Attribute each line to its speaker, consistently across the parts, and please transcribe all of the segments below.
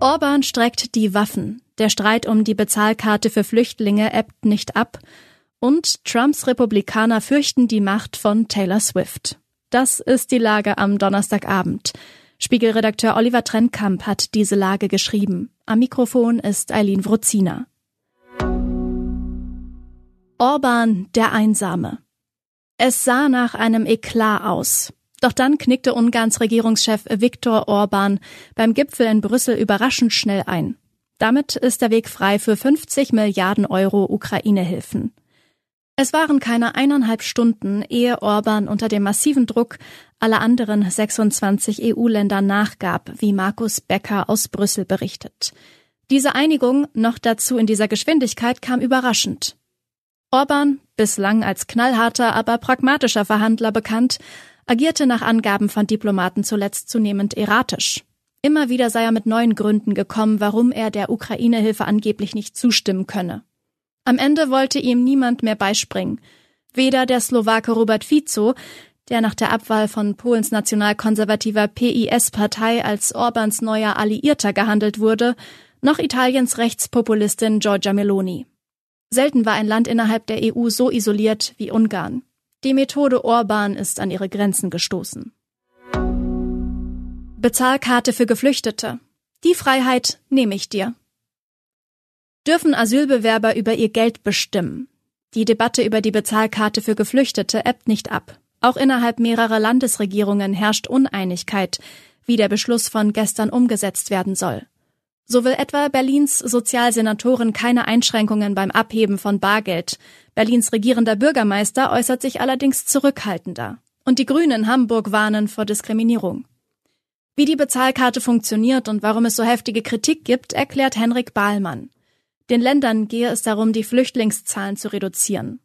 Speaker 1: Orban streckt die Waffen. Der Streit um die Bezahlkarte für Flüchtlinge ebbt nicht ab. Und Trumps Republikaner fürchten die Macht von Taylor Swift. Das ist die Lage am Donnerstagabend. Spiegelredakteur Oliver Trennkamp hat diese Lage geschrieben. Am Mikrofon ist Eileen Wruzina. Orban der Einsame. Es sah nach einem Eklat aus. Doch dann knickte Ungarns Regierungschef Viktor Orban beim Gipfel in Brüssel überraschend schnell ein. Damit ist der Weg frei für 50 Milliarden Euro Ukraine-Hilfen. Es waren keine eineinhalb Stunden, ehe Orban unter dem massiven Druck aller anderen 26 EU-Länder nachgab, wie Markus Becker aus Brüssel berichtet. Diese Einigung, noch dazu in dieser Geschwindigkeit, kam überraschend. Orban, bislang als knallharter, aber pragmatischer Verhandler bekannt, agierte nach Angaben von Diplomaten zuletzt zunehmend erratisch. Immer wieder sei er mit neuen Gründen gekommen, warum er der Ukraine-Hilfe angeblich nicht zustimmen könne. Am Ende wollte ihm niemand mehr beispringen. Weder der Slowake Robert Fico, der nach der Abwahl von Polens nationalkonservativer PIS-Partei als Orbans neuer Alliierter gehandelt wurde, noch Italiens Rechtspopulistin Giorgia Meloni. Selten war ein Land innerhalb der EU so isoliert wie Ungarn. Die Methode Orban ist an ihre Grenzen gestoßen. Bezahlkarte für Geflüchtete. Die Freiheit nehme ich dir. Dürfen Asylbewerber über ihr Geld bestimmen? Die Debatte über die Bezahlkarte für Geflüchtete ebbt nicht ab. Auch innerhalb mehrerer Landesregierungen herrscht Uneinigkeit, wie der Beschluss von gestern umgesetzt werden soll. So will etwa Berlins Sozialsenatorin keine Einschränkungen beim Abheben von Bargeld. Berlins regierender Bürgermeister äußert sich allerdings zurückhaltender. Und die Grünen in Hamburg warnen vor Diskriminierung. Wie die Bezahlkarte funktioniert und warum es so heftige Kritik gibt, erklärt Henrik Bahlmann. Den Ländern gehe es darum, die Flüchtlingszahlen zu reduzieren.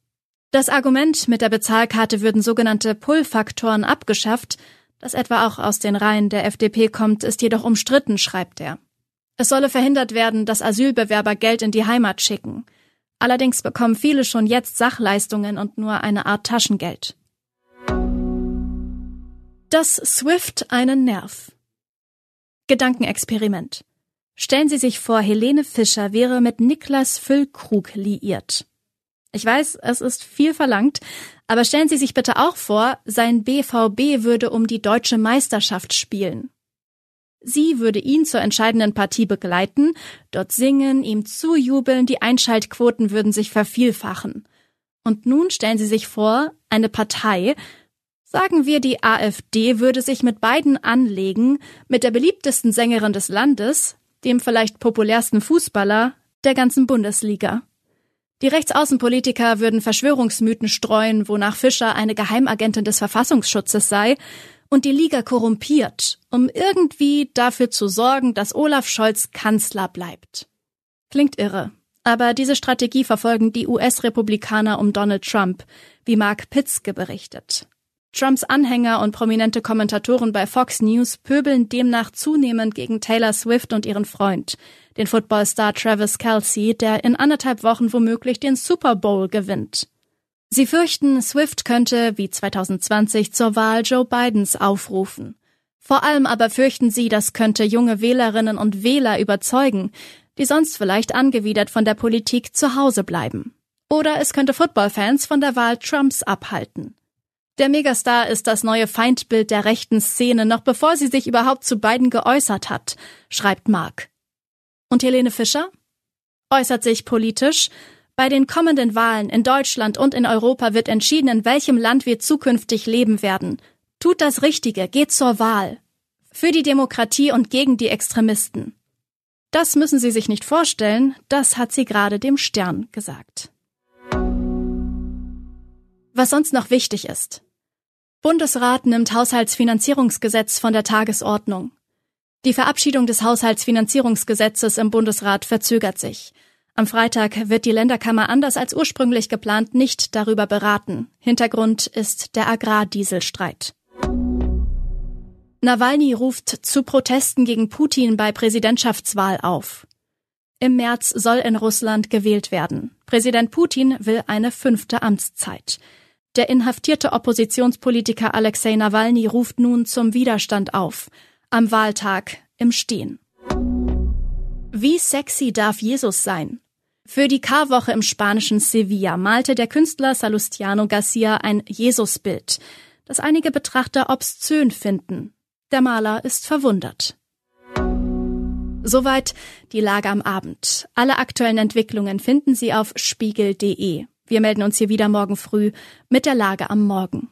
Speaker 1: Das Argument, mit der Bezahlkarte würden sogenannte Pull-Faktoren abgeschafft, das etwa auch aus den Reihen der FDP kommt, ist jedoch umstritten, schreibt er. Es solle verhindert werden, dass Asylbewerber Geld in die Heimat schicken. Allerdings bekommen viele schon jetzt Sachleistungen und nur eine Art Taschengeld. Das Swift einen Nerv. Gedankenexperiment. Stellen Sie sich vor, Helene Fischer wäre mit Niklas Füllkrug liiert. Ich weiß, es ist viel verlangt, aber stellen Sie sich bitte auch vor, sein BVB würde um die deutsche Meisterschaft spielen. Sie würde ihn zur entscheidenden Partie begleiten, dort singen, ihm zujubeln, die Einschaltquoten würden sich vervielfachen. Und nun stellen Sie sich vor, eine Partei, sagen wir die AfD, würde sich mit beiden anlegen, mit der beliebtesten Sängerin des Landes, dem vielleicht populärsten Fußballer der ganzen Bundesliga. Die Rechtsaußenpolitiker würden Verschwörungsmythen streuen, wonach Fischer eine Geheimagentin des Verfassungsschutzes sei und die Liga korrumpiert, um irgendwie dafür zu sorgen, dass Olaf Scholz Kanzler bleibt. Klingt irre. Aber diese Strategie verfolgen die US-Republikaner um Donald Trump, wie Mark Pitzke berichtet. Trumps Anhänger und prominente Kommentatoren bei Fox News pöbeln demnach zunehmend gegen Taylor Swift und ihren Freund, den Footballstar Travis Kelsey, der in anderthalb Wochen womöglich den Super Bowl gewinnt. Sie fürchten, Swift könnte, wie 2020, zur Wahl Joe Bidens aufrufen. Vor allem aber fürchten sie, das könnte junge Wählerinnen und Wähler überzeugen, die sonst vielleicht angewidert von der Politik zu Hause bleiben. Oder es könnte Footballfans von der Wahl Trumps abhalten. Der Megastar ist das neue Feindbild der rechten Szene, noch bevor sie sich überhaupt zu beiden geäußert hat, schreibt Mark. Und Helene Fischer? Äußert sich politisch, bei den kommenden Wahlen in Deutschland und in Europa wird entschieden, in welchem Land wir zukünftig leben werden. Tut das Richtige, geht zur Wahl. Für die Demokratie und gegen die Extremisten. Das müssen Sie sich nicht vorstellen, das hat sie gerade dem Stern gesagt. Was sonst noch wichtig ist. Bundesrat nimmt Haushaltsfinanzierungsgesetz von der Tagesordnung. Die Verabschiedung des Haushaltsfinanzierungsgesetzes im Bundesrat verzögert sich. Am Freitag wird die Länderkammer anders als ursprünglich geplant nicht darüber beraten. Hintergrund ist der Agrardieselstreit. Nawalny ruft zu Protesten gegen Putin bei Präsidentschaftswahl auf. Im März soll in Russland gewählt werden. Präsident Putin will eine fünfte Amtszeit. Der inhaftierte Oppositionspolitiker Alexei Nawalny ruft nun zum Widerstand auf. Am Wahltag im Stehen. Wie sexy darf Jesus sein? Für die Karwoche im spanischen Sevilla malte der Künstler Salustiano Garcia ein Jesusbild, das einige Betrachter obszön finden. Der Maler ist verwundert. Soweit die Lage am Abend. Alle aktuellen Entwicklungen finden Sie auf spiegel.de. Wir melden uns hier wieder morgen früh mit der Lage am Morgen.